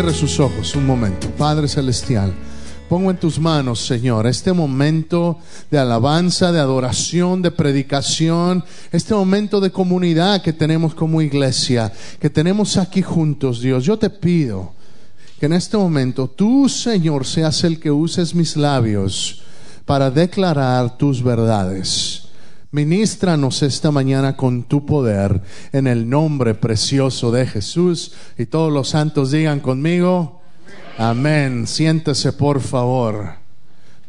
cierre sus ojos un momento. Padre Celestial, pongo en tus manos, Señor, este momento de alabanza, de adoración, de predicación, este momento de comunidad que tenemos como iglesia, que tenemos aquí juntos, Dios. Yo te pido que en este momento tú, Señor, seas el que uses mis labios para declarar tus verdades. Ministranos esta mañana con tu poder en el nombre precioso de Jesús. Y todos los santos digan conmigo, amén. Siéntese por favor.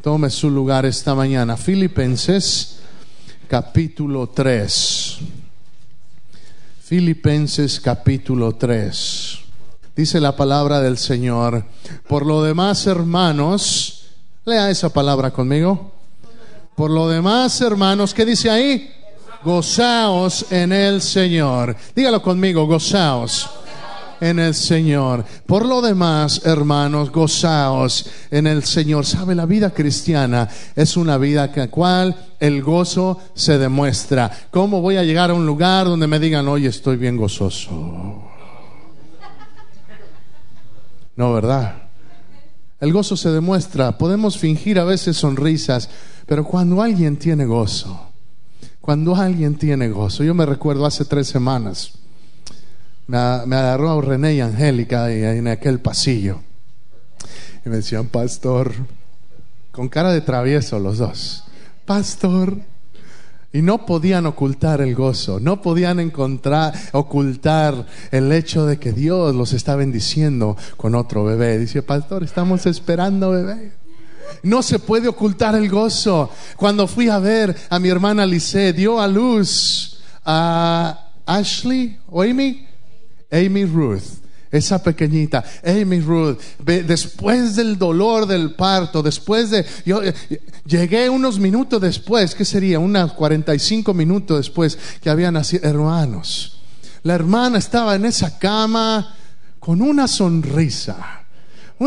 Tome su lugar esta mañana. Filipenses capítulo 3. Filipenses capítulo 3. Dice la palabra del Señor. Por lo demás, hermanos, lea esa palabra conmigo. Por lo demás, hermanos, ¿qué dice ahí? Gozaos en el Señor. Dígalo conmigo, gozaos en el Señor. Por lo demás, hermanos, gozaos en el Señor. Sabe, la vida cristiana es una vida en la cual el gozo se demuestra. ¿Cómo voy a llegar a un lugar donde me digan, oye, estoy bien gozoso? No, ¿verdad? El gozo se demuestra. Podemos fingir a veces sonrisas, pero cuando alguien tiene gozo, cuando alguien tiene gozo, yo me recuerdo hace tres semanas, me, agarró René y Angélica en aquel pasillo y me decían, pastor, con cara de travieso los dos, pastor, y no podían ocultar el gozo, no podían encontrar, ocultar el hecho de que Dios los está bendiciendo con otro bebé. Dice, pastor, estamos esperando bebé. No se puede ocultar el gozo. Cuando fui a ver a mi hermana Lice, dio a luz a Ashley o Amy, Amy Ruth esa pequeñita, Amy Ruth, después del dolor del parto, después de, yo eh, llegué unos minutos después, ¿qué sería? Unos 45 minutos después que habían nacido hermanos. La hermana estaba en esa cama con una sonrisa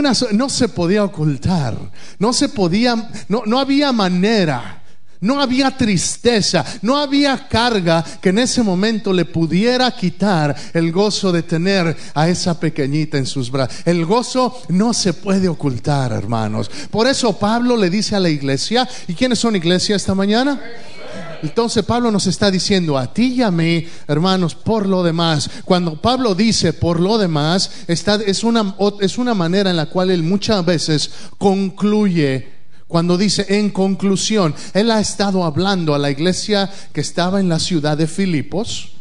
no se podía ocultar, no se podía, no, no había manera. No había tristeza, no había carga que en ese momento le pudiera quitar el gozo de tener a esa pequeñita en sus brazos. El gozo no se puede ocultar, hermanos. Por eso Pablo le dice a la iglesia, ¿y quiénes son iglesia esta mañana? Entonces Pablo nos está diciendo a ti y a mí, hermanos, por lo demás. Cuando Pablo dice por lo demás, está, es, una, es una manera en la cual él muchas veces concluye cuando dice en conclusión, él ha estado hablando a la iglesia que estaba en la ciudad de Filipos,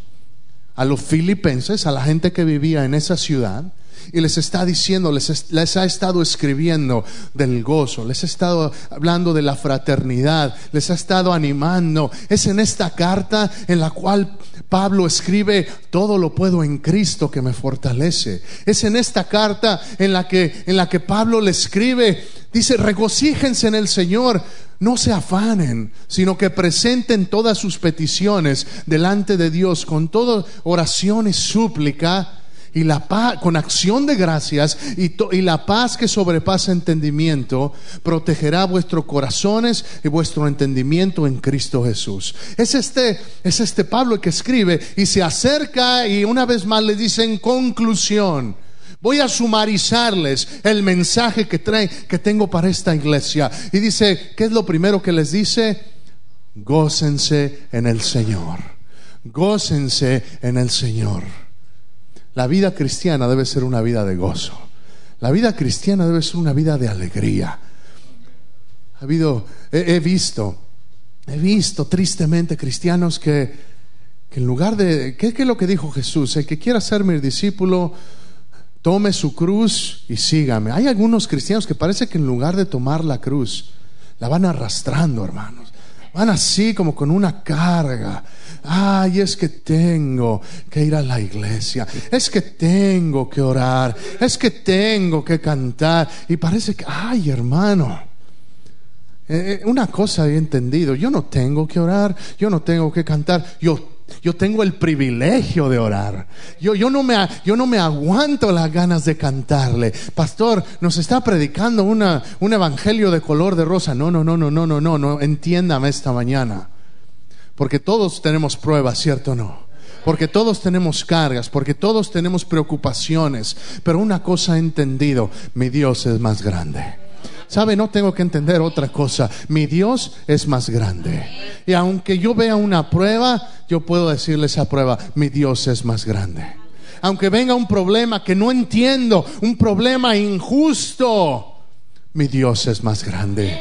a los filipenses, a la gente que vivía en esa ciudad, y les está diciendo, les, les, ha estado escribiendo del gozo, les ha estado hablando de la fraternidad, les ha estado animando. Es en esta carta en la cual Pablo escribe, todo lo puedo en Cristo que me fortalece. Es en esta carta en la que, en la que Pablo le escribe, dice, regocíjense en el Señor. No se afanen, sino que presenten todas sus peticiones delante de Dios con toda oración y súplica y la paz, con acción de gracias y, la paz que sobrepasa entendimiento, protegerá vuestros corazones y vuestro entendimiento en Cristo Jesús. Es este, es este Pablo que escribe y se acerca y una vez más le dice en conclusión, Voy a sumarizarles el mensaje que trae, que tengo para esta iglesia. Y dice, ¿qué es lo primero que les dice? Gócense en el Señor. Gócense en el Señor. La vida cristiana debe ser una vida de gozo. La vida cristiana debe ser una vida de alegría. Ha habido, he, visto, he visto tristemente cristianos que, que en lugar de, ¿qué, es lo que dijo Jesús? El que quiera ser mi discípulo, tome su cruz y sígame. Hay algunos cristianos que parece que en lugar de tomar la cruz, la van arrastrando, hermanos. Van así como con una carga. Ay, es que tengo que ir a la iglesia. Es que tengo que orar. Es que tengo que cantar. Y parece que, ay, hermano. Eh, eh, una cosa he entendido. Yo no tengo que orar. Yo no tengo que cantar. Yo yo tengo el privilegio de orar. Yo, yo, no me, yo no me aguanto las ganas de cantarle. Pastor, nos está predicando una, un evangelio de color de rosa. No, no, no, no, no, no, no, no. Entiéndame esta mañana. Porque todos tenemos pruebas, ¿cierto o no? porque todos tenemos cargas, porque todos tenemos preocupaciones, pero una cosa he entendido, mi Dios es más grande. ¿Sabe? No tengo que entender otra cosa. Mi Dios es más grande. Y aunque yo vea una prueba, yo puedo decirle esa prueba, mi Dios es más grande. Aunque venga un problema que no entiendo, un problema injusto, mi Dios es más grande.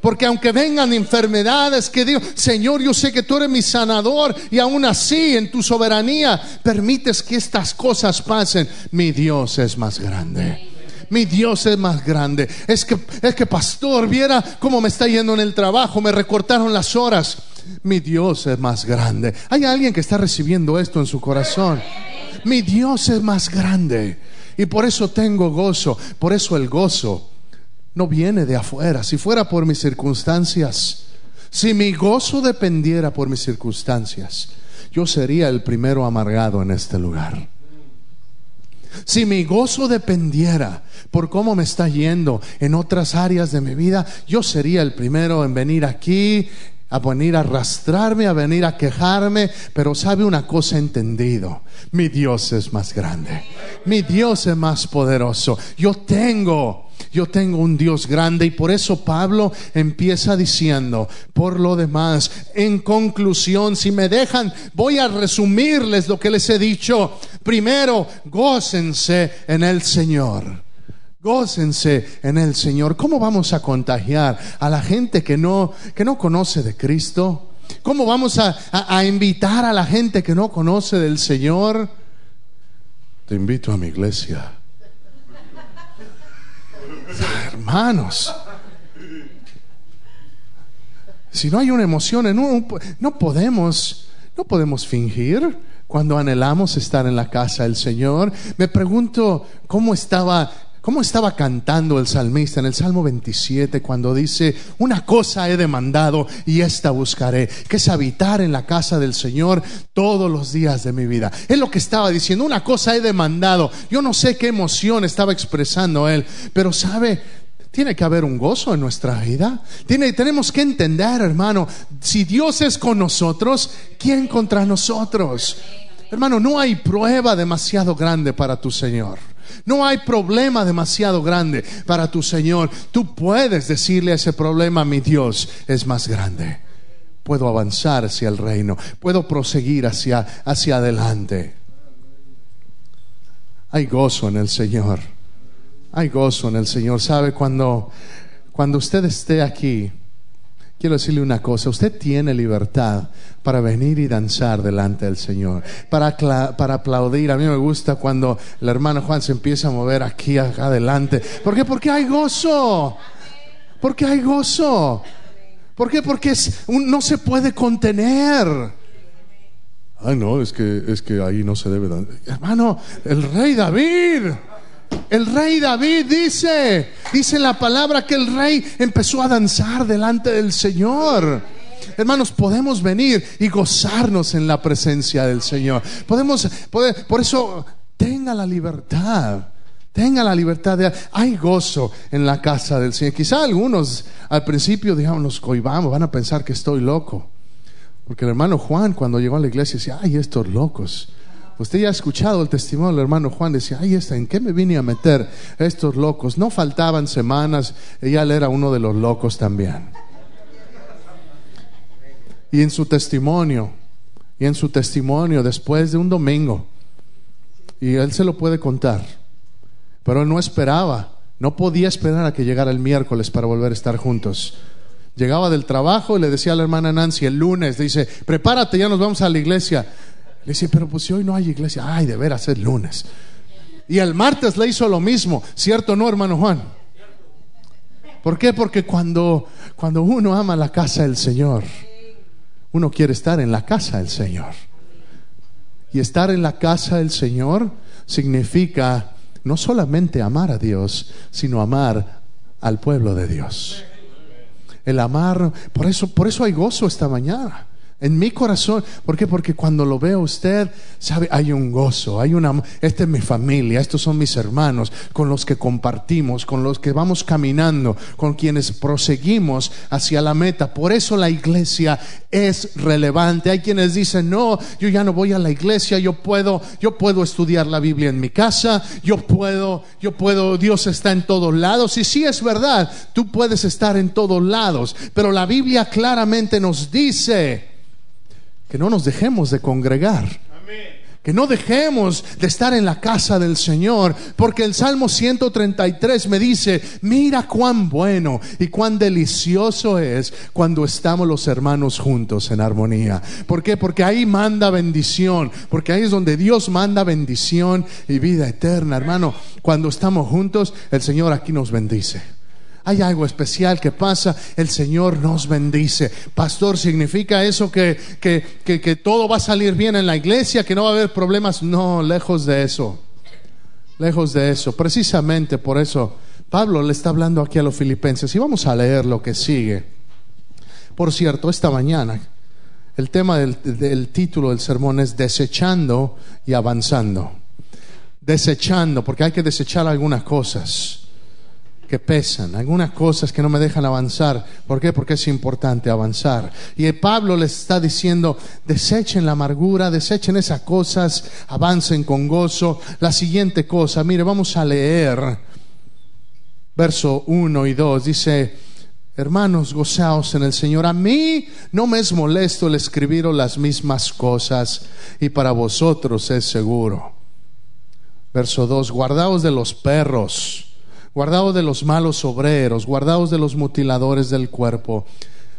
Porque aunque vengan enfermedades que digo, Señor, yo sé que tú eres mi sanador y aún así en tu soberanía permites que estas cosas pasen, mi Dios es más grande mi Dios es más grande. Es que, es que pastor, viera cómo me está yendo en el trabajo, me recortaron las horas. Mi Dios es más grande. Hay alguien que está recibiendo esto en su corazón. Mi Dios es más grande. Y por eso tengo gozo. Por eso el gozo no viene de afuera. Si fuera por mis circunstancias, si mi gozo dependiera por mis circunstancias, yo sería el primero amargado en este lugar. Si mi gozo dependiera por cómo me está yendo en otras áreas de mi vida, yo sería el primero en venir aquí, a venir a arrastrarme, a venir a quejarme, pero sabe una cosa entendido, mi Dios es más grande, mi Dios es más poderoso, yo tengo yo tengo un Dios grande y por eso Pablo empieza diciendo, por lo demás, en conclusión, si me dejan, voy a resumirles lo que les he dicho. Primero, gócense en el Señor. Gócense en el Señor. ¿Cómo vamos a contagiar a la gente que no, que no conoce de Cristo? ¿Cómo vamos a, a invitar a la gente que no conoce del Señor? Te invito a mi iglesia Hermanos, si no hay una emoción, en no podemos, no podemos fingir cuando anhelamos estar en la casa del Señor. Me pregunto cómo estaba ¿Cómo estaba cantando el salmista en el Salmo 27 cuando dice, una cosa he demandado y esta buscaré, que es habitar en la casa del Señor todos los días de mi vida? Es lo que estaba diciendo, una cosa he demandado. Yo no sé qué emoción estaba expresando él, pero sabe, tiene que haber un gozo en nuestra vida. Tiene, tenemos que entender, hermano, si Dios es con nosotros, ¿quién contra nosotros? Hermano, no hay prueba demasiado grande para tu Señor. No hay problema demasiado grande para tu Señor. Tú puedes decirle a ese problema, mi Dios es más grande. Puedo avanzar hacia el reino, puedo proseguir hacia, hacia adelante. Hay gozo en el Señor. Hay gozo en el Señor. ¿Sabe? Cuando, cuando usted esté aquí, quiero decirle una cosa, usted tiene libertad para venir y danzar delante del Señor, para, para aplaudir. A mí me gusta cuando el hermano Juan se empieza a mover aquí adelante. ¿Por qué? Porque hay gozo. Porque hay gozo. ¿Por qué? Porque no se puede contener. Ay, no, es que, es que ahí no se debe. Hermano, el rey David. El rey David dice, dice la palabra que el rey empezó a danzar delante del Señor. Hermanos, podemos venir y gozarnos en la presencia del Señor. Podemos, por eso, tenga la libertad. Tenga la libertad de... Hay gozo en la casa del Señor. Quizá algunos al principio, digamos, nos coibamos, van a pensar que estoy loco. Porque el hermano Juan cuando llegó a la iglesia decía, ay, estos locos. Usted ya ha escuchado el testimonio del hermano Juan, decía, ay, ¿en qué me vine a meter estos locos? No faltaban semanas, ella era uno de los locos también y en su testimonio, y en su testimonio después de un domingo, y él se lo puede contar, pero él no esperaba, no podía esperar a que llegara el miércoles para volver a estar juntos. Llegaba del trabajo y le decía a la hermana Nancy el lunes, dice, prepárate, ya nos vamos a la iglesia. Le dice, pero pues si hoy no hay iglesia, ay, de veras es lunes. Y el martes le hizo lo mismo, ¿cierto no, hermano Juan? ¿Por qué? Porque cuando, cuando uno ama la casa del Señor, uno quiere estar en la casa del Señor. Y estar en la casa del Señor significa no solamente amar a Dios, sino amar al pueblo de Dios. El amar, por eso, por eso hay gozo esta mañana. En mi corazón, ¿por qué? Porque cuando lo veo usted, sabe, hay un gozo, hay una, esta es mi familia, estos son mis hermanos, con los que compartimos, con los que vamos caminando, con quienes proseguimos hacia la meta. Por eso la iglesia es relevante. Hay quienes dicen, no, yo ya no voy a la iglesia, yo puedo, yo puedo estudiar la Biblia en mi casa, yo puedo, yo puedo, Dios está en todos lados. Y sí es verdad, tú puedes estar en todos lados, pero la Biblia claramente nos dice, que no nos dejemos de congregar. Que no dejemos de estar en la casa del Señor, porque el Salmo 133 me dice, mira cuán bueno y cuán delicioso es cuando estamos los hermanos juntos en armonía. ¿Por qué? Porque ahí manda bendición, porque ahí es donde Dios manda bendición y vida eterna, hermano. Cuando estamos juntos, el Señor aquí nos bendice hay algo especial que pasa, el Señor nos bendice. Pastor, ¿significa eso que, que, todo va a salir bien en la iglesia, que no va a haber problemas? No, lejos de eso. Lejos de eso. Precisamente por eso Pablo le está hablando aquí a los filipenses y vamos a leer lo que sigue. Por cierto, esta mañana el tema del, del título del sermón es desechando y avanzando. Desechando, porque hay que desechar algunas cosas que pesan, algunas cosas que no me dejan avanzar. ¿Por qué? Porque es importante avanzar. Y Pablo les está diciendo, desechen la amargura, desechen esas cosas, avancen con gozo. La siguiente cosa, mire, vamos a leer verso 1 y 2, dice, hermanos, gozaos en el Señor. A mí no me es molesto el escribiros las mismas cosas y para vosotros es seguro. Verso 2, guardaos de los perros guardaos de los malos obreros, guardaos de los mutiladores del cuerpo,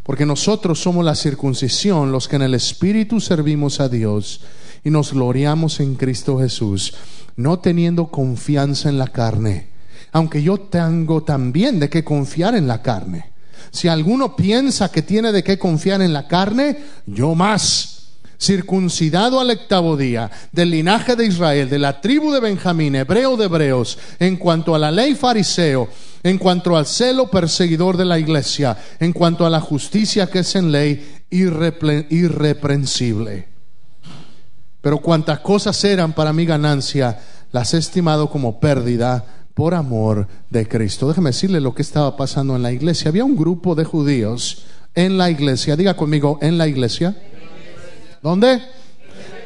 porque nosotros somos la circuncisión, los que en el Espíritu servimos a Dios y nos gloriamos en Cristo Jesús, no teniendo confianza en la carne, aunque yo tengo también de qué confiar en la carne. Si alguno piensa que tiene de qué confiar en la carne, yo más circuncidado al octavo día, del linaje de Israel, de la tribu de Benjamín, hebreo de hebreos, en cuanto a la ley fariseo, en cuanto al celo perseguidor de la iglesia, en cuanto a la justicia que es en ley irreprensible. Pero cuantas cosas eran para mi ganancia, las he estimado como pérdida por amor de Cristo. Déjame decirle lo que estaba pasando en la iglesia. Había un grupo de judíos en la iglesia, diga conmigo, en la iglesia ¿Dónde?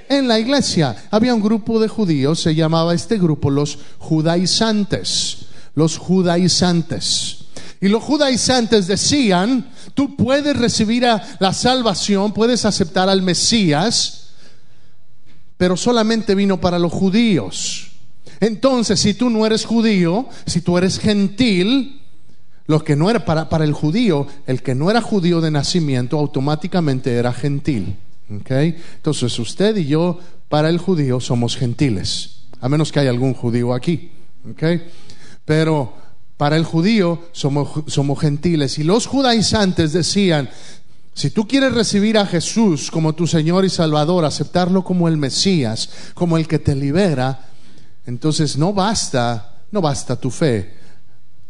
En la iglesia había un grupo de judíos, se llamaba este grupo los judaizantes, los judaizantes. Y los judaizantes decían, tú puedes recibir la salvación, puedes aceptar al Mesías, pero solamente vino para los judíos. Entonces, si tú no eres judío, si tú eres gentil, lo que no era para el judío, el que no era judío de nacimiento, automáticamente era gentil. Entonces usted y yo, para el judío, somos gentiles, a menos que haya algún judío aquí. Pero para el judío somos, somos gentiles. Y los judaizantes decían, si tú quieres recibir a Jesús como tu Señor y Salvador, aceptarlo como el Mesías, como el que te libera, entonces no basta, no basta tu fe.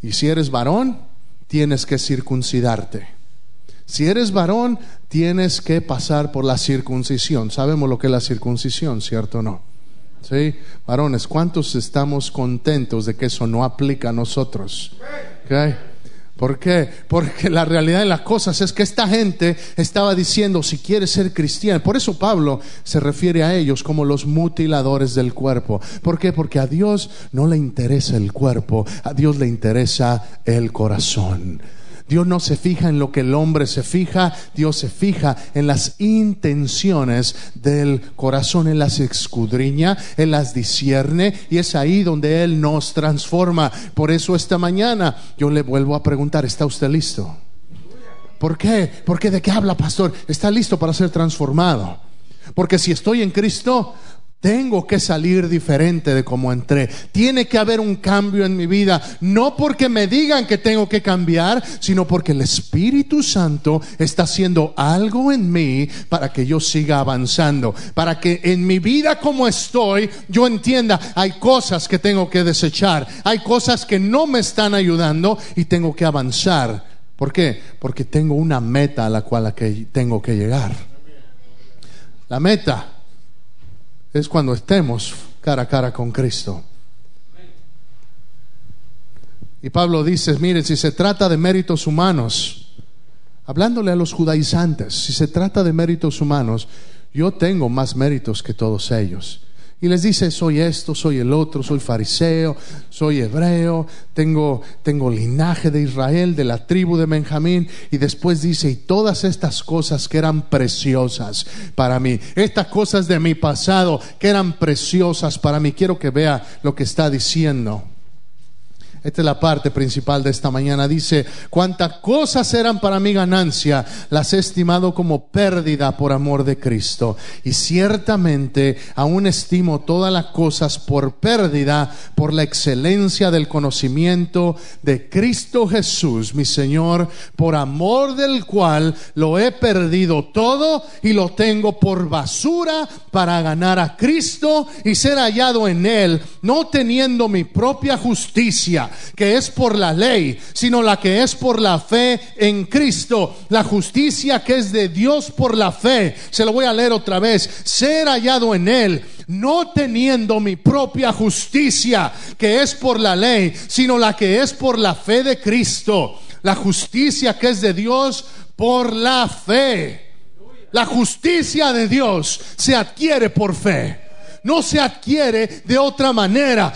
Y si eres varón, tienes que circuncidarte. Si eres varón, tienes que pasar por la circuncisión. Sabemos lo que es la circuncisión, ¿cierto o no? ¿Sí? Varones, ¿cuántos estamos contentos de que eso no aplica a nosotros? ¿Por qué? Porque la realidad de las cosas es que esta gente estaba diciendo, si quieres ser cristiano, por eso Pablo se refiere a ellos como los mutiladores del cuerpo. ¿Por qué? Porque a Dios no le interesa el cuerpo, a Dios le interesa el corazón. Dios no se fija en lo que el hombre se fija, Dios se fija en las intenciones del corazón, Él las escudriña, Él las discierne y es ahí donde Él nos transforma. Por eso esta mañana yo le vuelvo a preguntar, ¿está usted listo? ¿Por qué? ¿Por qué de qué habla, pastor? ¿Está listo para ser transformado? Porque si estoy en Cristo, tengo que salir diferente de como entré. Tiene que haber un cambio en mi vida. No porque me digan que tengo que cambiar, sino porque el Espíritu Santo está haciendo algo en mí para que yo siga avanzando. Para que en mi vida como estoy, yo entienda, hay cosas que tengo que desechar. Hay cosas que no me están ayudando y tengo que avanzar. ¿Por qué? Porque tengo una meta a la cual tengo que llegar. La meta es cuando estemos cara a cara con Cristo. Y Pablo dice, mire, si se trata de méritos humanos, hablándole a los judaizantes, si se trata de méritos humanos, yo tengo más méritos que todos ellos. Y les dice, soy esto, soy el otro, soy fariseo, soy hebreo, tengo, tengo linaje de Israel, de la tribu de Benjamín. Y después dice, y todas estas cosas que eran preciosas para mí, estas cosas de mi pasado que eran preciosas para mí, quiero que vea lo que está diciendo. Esta es la parte principal de esta mañana. Dice, cuantas cosas eran para mi ganancia, las he estimado como pérdida por amor de Cristo. Y ciertamente aún estimo todas las cosas por pérdida por la excelencia del conocimiento de Cristo Jesús, mi Señor, por amor del cual lo he perdido todo y lo tengo por basura para ganar a Cristo y ser hallado en Él, no teniendo mi propia justicia que es por la ley, sino la que es por la fe en Cristo. La justicia que es de Dios por la fe. Se lo voy a leer otra vez. Ser hallado en Él, no teniendo mi propia justicia, que es por la ley, sino la que es por la fe de Cristo. La justicia que es de Dios por la fe. La justicia de Dios se adquiere por fe no se adquiere de otra manera.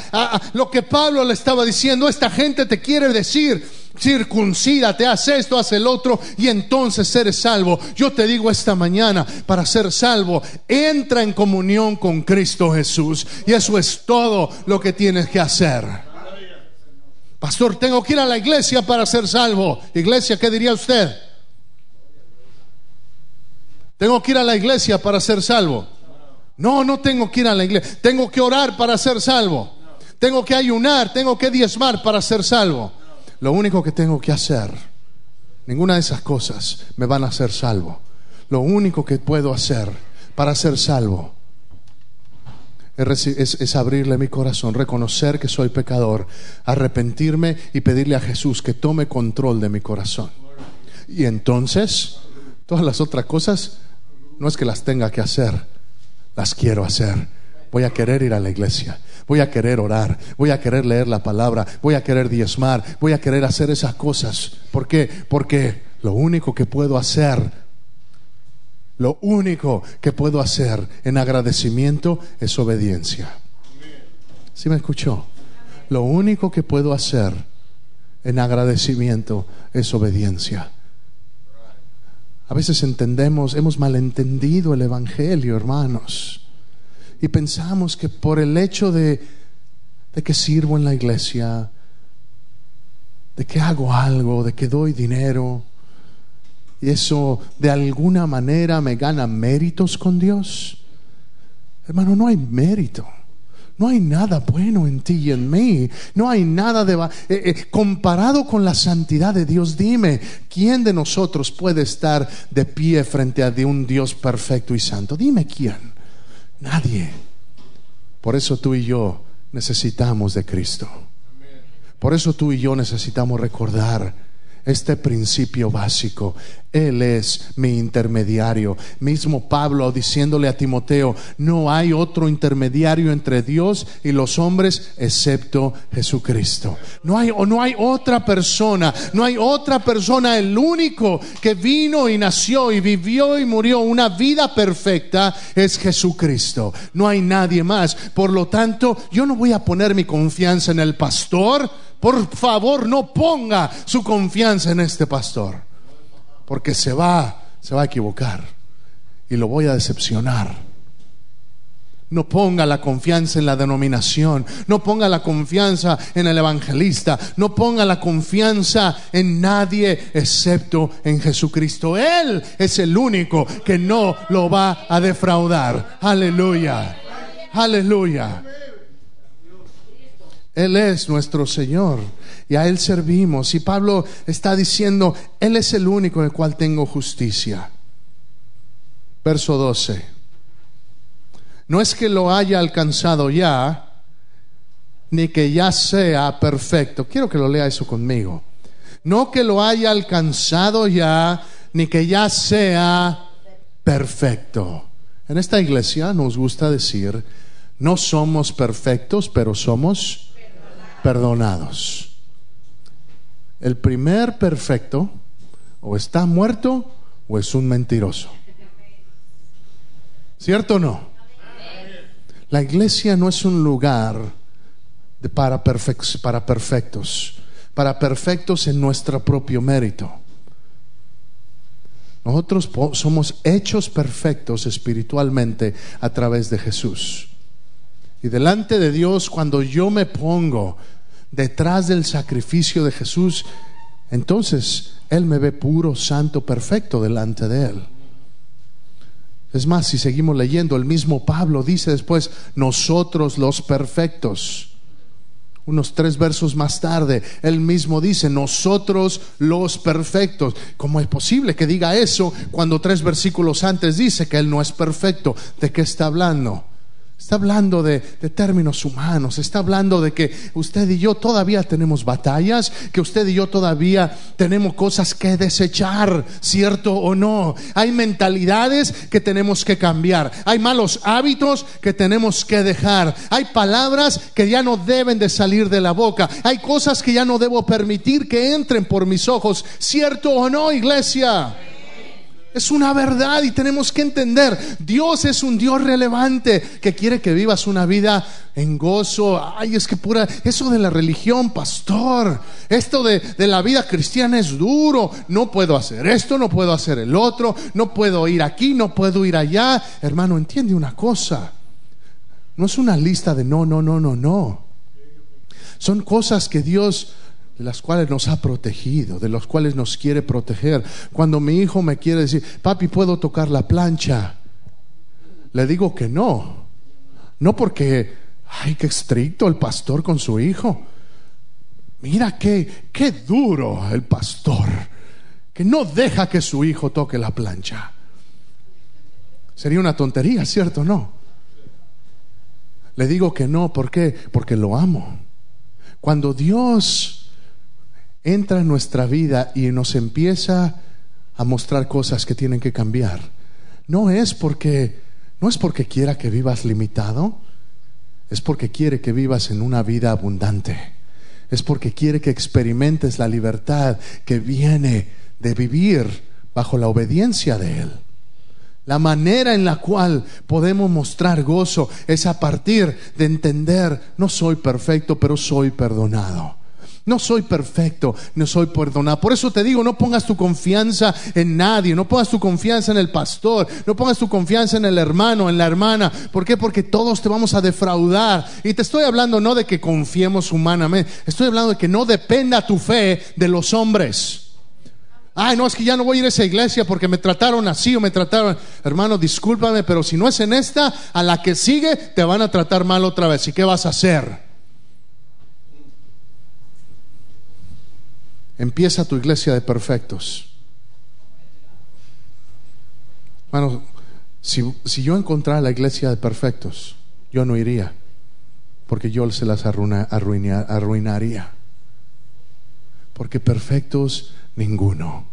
lo que Pablo le estaba diciendo, esta gente te quiere decir, circuncídate, haz esto, haz el otro y entonces eres salvo. Yo te digo esta mañana, para ser salvo, entra en comunión con Cristo Jesús y eso es todo lo que tienes que hacer. Pastor, tengo que ir a la iglesia para ser salvo. Iglesia, ¿qué diría usted? Tengo que ir a la iglesia para ser salvo. No, no tengo que ir a la iglesia. Tengo que orar para ser salvo. Tengo que ayunar, tengo que diezmar para ser salvo. Lo único que tengo que hacer, ninguna de esas cosas me van a hacer salvo. Lo único que puedo hacer para ser salvo es, abrirle mi corazón, reconocer que soy pecador, arrepentirme y pedirle a Jesús que tome control de mi corazón. Y entonces, todas las otras cosas no es que las tenga que hacer, las quiero hacer. Voy a querer ir a la iglesia, voy a querer orar, voy a querer leer la palabra, voy a querer diezmar, voy a querer hacer esas cosas. ¿Por qué? Porque lo único que puedo hacer, lo único que puedo hacer en agradecimiento es obediencia. ¿Sí me escuchó? Lo único que puedo hacer en agradecimiento es obediencia. A veces entendemos, hemos malentendido el Evangelio, hermanos, y pensamos que por el hecho de, de que sirvo en la iglesia, de que hago algo, de que doy dinero, y eso de alguna manera me gana méritos con Dios. Hermano, no hay mérito. No hay nada bueno en ti y en mí. No hay nada de... Eh, eh, comparado con la santidad de Dios, dime, ¿quién de nosotros puede estar de pie frente a un Dios perfecto y santo? Dime quién. Nadie. Por eso tú y yo necesitamos de Cristo. Por eso tú y yo necesitamos recordar este principio básico. Él es mi intermediario. Mismo Pablo diciéndole a Timoteo, no hay otro intermediario entre Dios y los hombres excepto Jesucristo. No hay, no hay otra persona, no hay otra persona, el único que vino y nació y vivió y murió una vida perfecta es Jesucristo. No hay nadie más. Por lo tanto, yo no voy a poner mi confianza en el pastor, por favor, no ponga su confianza en este pastor, porque se va, se va a equivocar y lo voy a decepcionar. No ponga la confianza en la denominación, no ponga la confianza en el evangelista, no ponga la confianza en nadie excepto en Jesucristo. Él es el único que no lo va a defraudar. Aleluya, aleluya. Él es nuestro Señor y a Él servimos. Y Pablo está diciendo, Él es el único en el cual tengo justicia. Verso 12. No es que lo haya alcanzado ya, ni que ya sea perfecto. Quiero que lo lea eso conmigo. No que lo haya alcanzado ya, ni que ya sea perfecto. En esta iglesia nos gusta decir, no somos perfectos, pero somos perdonados. El primer perfecto o está muerto o es un mentiroso. ¿Cierto o no? La iglesia no es un lugar de para, para perfectos, para perfectos en nuestro propio mérito. Nosotros somos hechos perfectos espiritualmente a través de Jesús. Y delante de Dios, cuando yo me pongo detrás del sacrificio de Jesús, entonces Él me ve puro, santo, perfecto delante de Él. Es más, si seguimos leyendo, el mismo Pablo dice después, nosotros los perfectos. Unos tres versos más tarde, él mismo dice, nosotros los perfectos. ¿Cómo es posible que diga eso cuando tres versículos antes dice que él no es perfecto? ¿De qué está hablando? Está hablando de, términos humanos, está hablando de que usted y yo todavía tenemos batallas, que usted y yo todavía tenemos cosas que desechar, cierto o no. Hay mentalidades que tenemos que cambiar, hay malos hábitos que tenemos que dejar, hay palabras que ya no deben de salir de la boca, hay cosas que ya no debo permitir que entren por mis ojos, cierto o no, iglesia. Es una verdad y tenemos que entender, Dios es un Dios relevante que quiere que vivas una vida en gozo. Ay, es que pura, eso de la religión, pastor, esto de, de la vida cristiana es duro. No puedo hacer esto, no puedo hacer el otro, no puedo ir aquí, no puedo ir allá. Hermano, entiende una cosa. No es una lista de no, no, no, no, no. Son cosas que Dios de las cuales nos ha protegido, de los cuales nos quiere proteger. Cuando mi hijo me quiere decir, papi, ¿puedo tocar la plancha? Le digo que no. No porque, ay, qué estricto el pastor con su hijo. Mira qué, qué duro el pastor, que no deja que su hijo toque la plancha. Sería una tontería, ¿cierto? No. Le digo que no, ¿por qué? Porque lo amo. Cuando Dios entra en nuestra vida y nos empieza a mostrar cosas que tienen que cambiar. No es porque no es porque quiera que vivas limitado, es porque quiere que vivas en una vida abundante. Es porque quiere que experimentes la libertad que viene de vivir bajo la obediencia de Él. La manera en la cual podemos mostrar gozo es a partir de entender, no soy perfecto, pero soy perdonado. No soy perfecto, no soy perdonado. Por eso te digo, no pongas tu confianza en nadie, no pongas tu confianza en el pastor, no pongas tu confianza en el hermano, en la hermana. ¿Por qué? Porque todos te vamos a defraudar. Y te estoy hablando no de que confiemos humanamente, estoy hablando de que no dependa tu fe de los hombres. Ay, no, es que ya no voy a ir a esa iglesia porque me trataron así o me trataron. Hermano, discúlpame, pero si no es en esta, a la que sigue te van a tratar mal otra vez. ¿Y qué vas a hacer? Empieza tu iglesia de perfectos. Bueno, si, yo encontrara la iglesia de perfectos, yo no iría, porque yo se las arruinaría. Porque perfectos ninguno.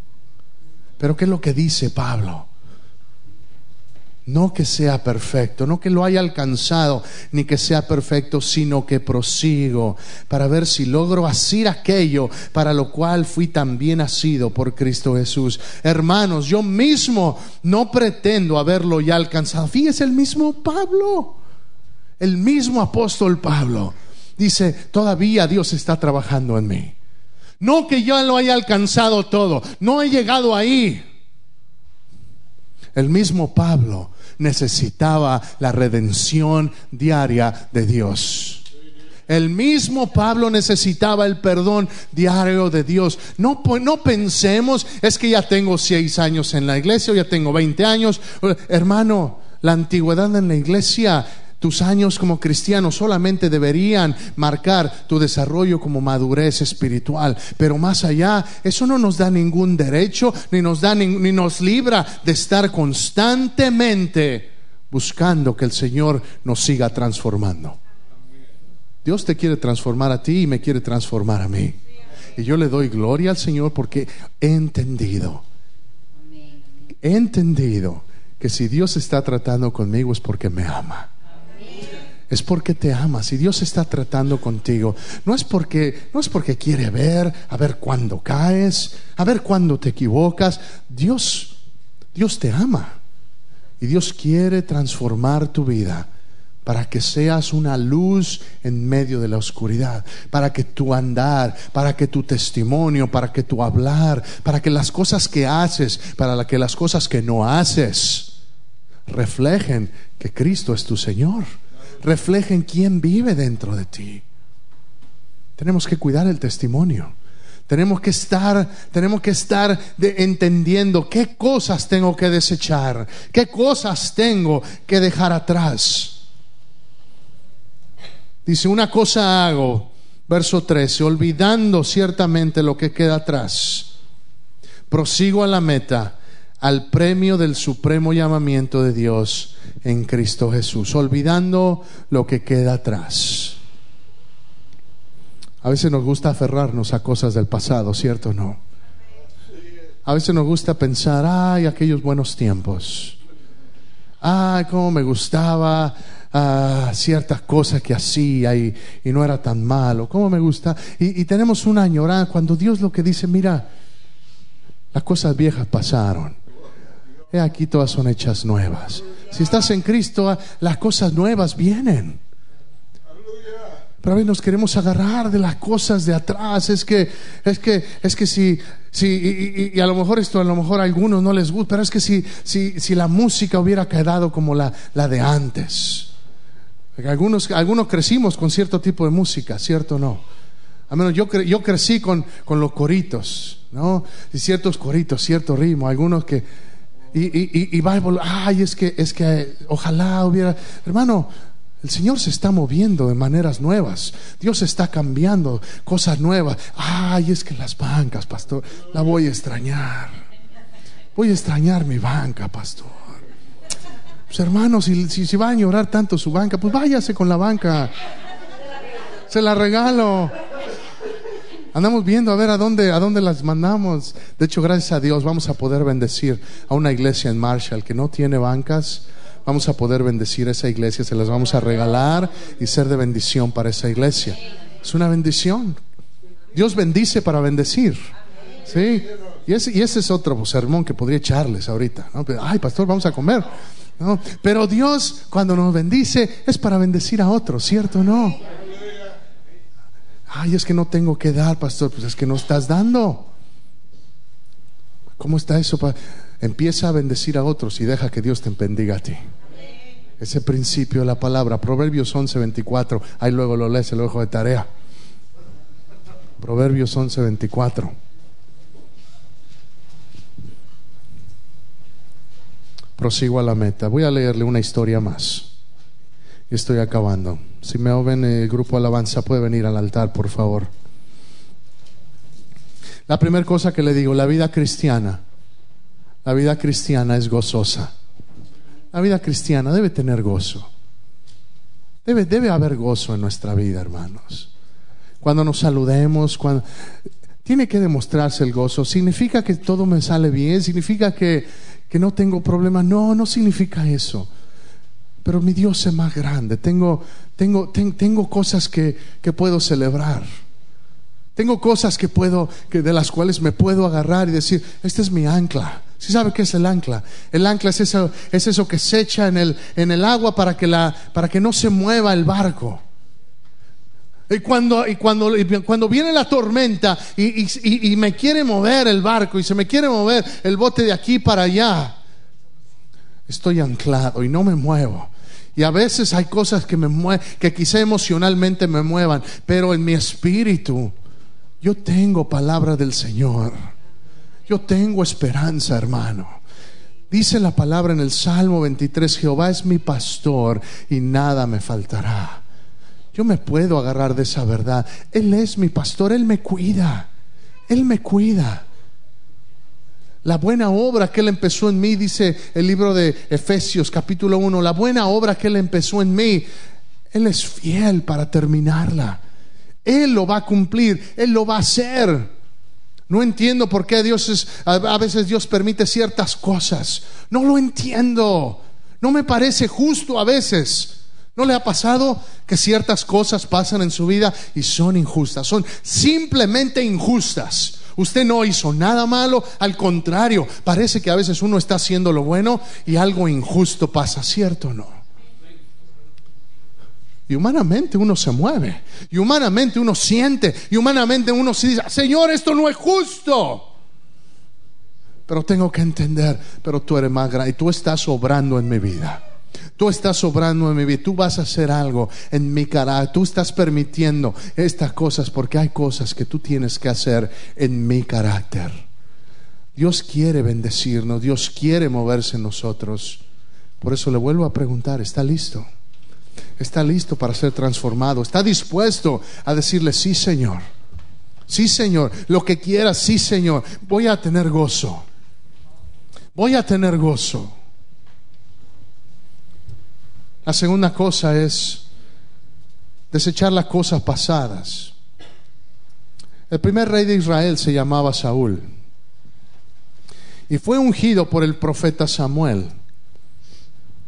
Pero ¿qué es lo que dice Pablo? No que sea perfecto, no que lo haya alcanzado, ni que sea perfecto, sino que prosigo para ver si logro hacer aquello para lo cual fui también nacido por Cristo Jesús. Hermanos, yo mismo no pretendo haberlo ya alcanzado. Fíjese el mismo Pablo, el mismo apóstol Pablo. Dice, todavía Dios está trabajando en mí. No que yo lo haya alcanzado todo, no he llegado ahí. El mismo Pablo necesitaba la redención diaria de Dios. El mismo Pablo necesitaba el perdón diario de Dios. No, no pensemos, es que ya tengo seis años en la iglesia o ya tengo 20 años. Hermano, la antigüedad en la iglesia tus años como cristiano solamente deberían marcar tu desarrollo como madurez espiritual, pero más allá, eso no nos da ningún derecho ni nos da ni, nos libra de estar constantemente buscando que el Señor nos siga transformando. Dios te quiere transformar a ti y me quiere transformar a mí. Y yo le doy gloria al Señor porque he entendido, he entendido que si Dios está tratando conmigo es porque me ama. Es porque te ama. Si Dios está tratando contigo, no es porque no es porque quiere ver, a ver cuándo caes, a ver cuándo te equivocas. Dios Dios te ama. Y Dios quiere transformar tu vida para que seas una luz en medio de la oscuridad, para que tu andar, para que tu testimonio, para que tu hablar, para que las cosas que haces, para que las cosas que no haces, reflejen que Cristo es tu Señor, reflejen quién vive dentro de ti. Tenemos que cuidar el testimonio. Tenemos que estar, tenemos que estar entendiendo qué cosas tengo que desechar, qué cosas tengo que dejar atrás. Dice, una cosa hago, verso 13, olvidando ciertamente lo que queda atrás, prosigo a la meta, al premio del supremo llamamiento de Dios en Cristo Jesús, olvidando lo que queda atrás. A veces nos gusta aferrarnos a cosas del pasado, ¿cierto o no? A veces nos gusta pensar, ay, aquellos buenos tiempos. Ay, cómo me gustaba ah, ciertas cosas que hacía y, no era tan malo. Cómo me gusta. Y, tenemos una añoranza cuando Dios lo que dice, mira, las cosas viejas pasaron. He aquí todas son hechas nuevas. Si estás en Cristo, las cosas nuevas vienen. Pero a veces nos queremos agarrar de las cosas de atrás. Es que, es que, es que si, si y, a lo mejor esto a lo mejor a algunos no les gusta, pero es que si, si, si la música hubiera quedado como la, la de antes. Algunos, algunos crecimos con cierto tipo de música, ¿cierto o no? A menos yo, yo crecí con, con los coritos, ¿no? Y ciertos coritos, cierto ritmo, algunos que... Y, y, y, y Bible, ay, es que, es que ojalá hubiera... Hermano, el Señor se está moviendo de maneras nuevas. Dios está cambiando cosas nuevas. Ay, es que las bancas, pastor, la voy a extrañar. Voy a extrañar mi banca, pastor. Pues hermanos, si, si, va a llorar tanto su banca, pues váyase con la banca. Se la regalo. Andamos viendo a ver a dónde, a dónde las mandamos. De hecho, gracias a Dios vamos a poder bendecir a una iglesia en Marshall que no tiene bancas vamos a poder bendecir esa iglesia, se las vamos a regalar y ser de bendición para esa iglesia. Es una bendición. Dios bendice para bendecir. ¿Sí? Y ese, y ese es otro sermón que podría echarles ahorita. Ay, pastor, vamos a comer. ¿No? Pero Dios cuando nos bendice es para bendecir a otros, ¿cierto o no? Ay, es que no tengo que dar, pastor. Pues es que no estás dando. ¿Cómo está eso? Empieza a bendecir a otros y deja que Dios te bendiga a ti. Ese principio de la palabra, Proverbios 11, 24, ahí luego lo lees, el ojo de tarea. Proverbios 11, 24. Prosigo a la meta. Voy a leerle una historia más. Estoy acabando. Si me oven el grupo Alabanza, puede venir al altar, por favor. La primera cosa que le digo, la vida cristiana la vida cristiana es gozosa. La vida cristiana debe tener gozo. Debe, debe haber gozo en nuestra vida, hermanos. Cuando nos saludemos, cuando... Tiene que demostrarse el gozo. ¿Significa que todo me sale bien? ¿Significa que, que no tengo problemas? No, no significa eso. Pero mi Dios es más grande. Tengo, tengo, tengo cosas que, que puedo celebrar. Tengo cosas que puedo, que de las cuales me puedo agarrar y decir, este es mi ancla. ¿Sí sabe qué es el ancla? El ancla es eso, es eso que se echa en el, en el agua para que, la, para que no se mueva el barco. Y cuando, y cuando, cuando viene la tormenta y, y, me quiere mover el barco y se me quiere mover el bote de aquí para allá, estoy anclado y no me muevo. Y a veces hay cosas que me que quizá emocionalmente me muevan, pero en mi espíritu yo tengo palabra del Señor. Yo tengo esperanza, hermano. Dice la palabra en el Salmo 23, Jehová es mi pastor y nada me faltará. Yo me puedo agarrar de esa verdad. Él es mi pastor, Él me cuida. Él me cuida. La buena obra que Él empezó en mí, dice el libro de Efesios capítulo 1, la buena obra que Él empezó en mí, Él es fiel para terminarla. Él lo va a cumplir, Él lo va a hacer. No entiendo por qué Dios es, a veces Dios permite ciertas cosas. No lo entiendo. No me parece justo a veces. ¿No le ha pasado que ciertas cosas pasan en su vida y son injustas? Son simplemente injustas. Usted no hizo nada malo, al contrario, parece que a veces uno está haciendo lo bueno y algo injusto pasa, ¿cierto o no? Y humanamente uno se mueve, y humanamente uno siente, y humanamente uno se dice, Señor, esto no es justo. Pero tengo que entender, pero tú eres más grande y tú estás obrando en mi vida. Tú estás obrando en mi vida, tú vas a hacer algo en mi carácter, tú estás permitiendo estas cosas porque hay cosas que tú tienes que hacer en mi carácter. Dios quiere bendecirnos, Dios quiere moverse en nosotros. Por eso le vuelvo a preguntar, ¿está listo? ¿Está listo para ser transformado? ¿Está dispuesto a decirle, sí Señor? Sí Señor, lo que quieras, sí Señor, voy a tener gozo voy a tener gozo. La segunda cosa es desechar las cosas pasadas. El primer rey de Israel se llamaba Saúl y fue ungido por el profeta Samuel.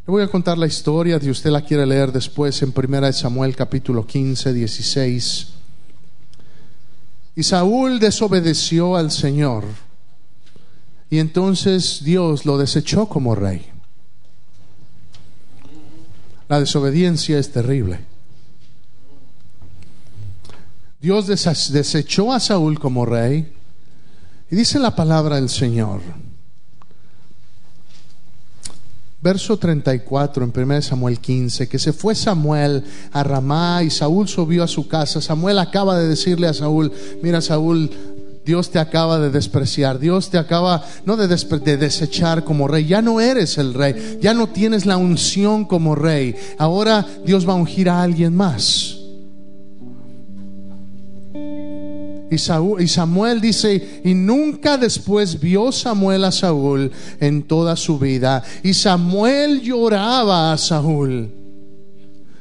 Le voy a contar la historia, si usted la quiere leer después en 1 Samuel capítulo 15, 16. Y Saúl desobedeció al Señor y entonces Dios lo desechó como rey. La desobediencia es terrible. Dios desechó a Saúl como rey. Y dice la palabra del Señor. Verso 34 en 1 Samuel 15, que se fue Samuel a Ramá y Saúl subió a su casa. Samuel acaba de decirle a Saúl, mira Saúl, Dios te acaba de despreciar, Dios te acaba no de, desechar como rey, ya no eres el rey, ya no tienes la unción como rey, ahora Dios va a ungir a alguien más. Y, y Samuel dice, y nunca después vio Samuel a Saúl en toda su vida, y Samuel lloraba a Saúl.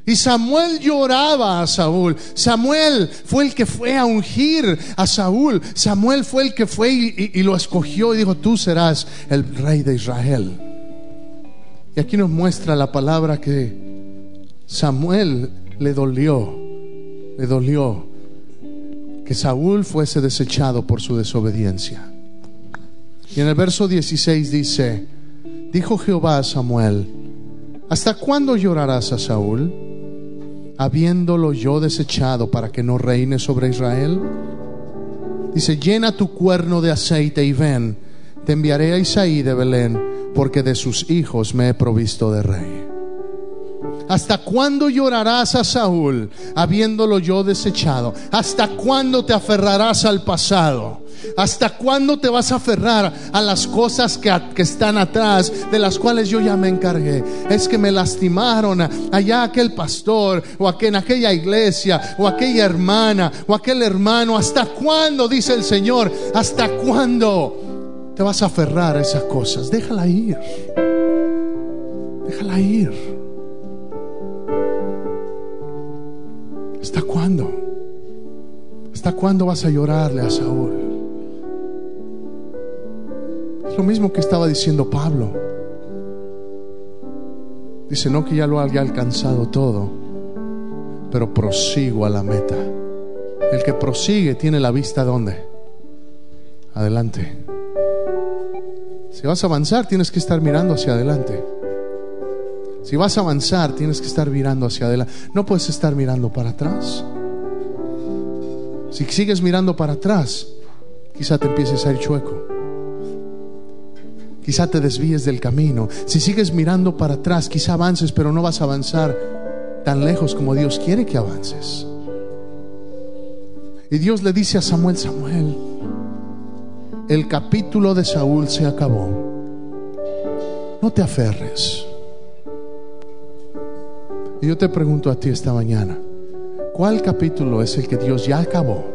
Y Samuel lloraba a Saúl. Samuel fue el que fue a ungir a Saúl. Samuel fue el que fue y, lo escogió y dijo, tú serás el rey de Israel. Y aquí nos muestra la palabra que Samuel le dolió, le dolió que Saúl fuese desechado por su desobediencia. Y en el verso 16 dice, dijo Jehová a Samuel, ¿hasta cuándo llorarás a Saúl? Habiéndolo yo desechado para que no reine sobre Israel? Dice, llena tu cuerno de aceite y ven, te enviaré a Isaí de Belén, porque de sus hijos me he provisto de rey. ¿Hasta cuándo llorarás a Saúl, habiéndolo yo desechado? ¿Hasta cuándo te aferrarás al pasado? ¿Hasta cuándo te vas a aferrar a las cosas que, están atrás, de las cuales yo ya me encargué? Es que me lastimaron allá aquel pastor, o en aquella iglesia, o aquella hermana, o aquel hermano. ¿Hasta cuándo, dice el Señor? ¿Hasta cuándo te vas a aferrar a esas cosas? Déjala ir. Déjala ir. ¿Hasta cuándo? ¿Hasta cuándo vas a llorarle a Saúl? Lo mismo que estaba diciendo Pablo. Dice, no que ya lo haya alcanzado todo, pero prosigo a la meta. El que prosigue tiene la vista donde? Adelante. Si vas a avanzar, tienes que estar mirando hacia adelante. Si vas a avanzar, tienes que estar mirando hacia adelante. No puedes estar mirando para atrás. Si sigues mirando para atrás, quizá te empieces a ir chueco. Quizá te desvíes del camino. Si sigues mirando para atrás, quizá avances, pero no vas a avanzar tan lejos como Dios quiere que avances. Y Dios le dice a Samuel, Samuel, el capítulo de Saúl se acabó. No te aferres. Y yo te pregunto a ti esta mañana, ¿cuál capítulo es el que Dios ya acabó?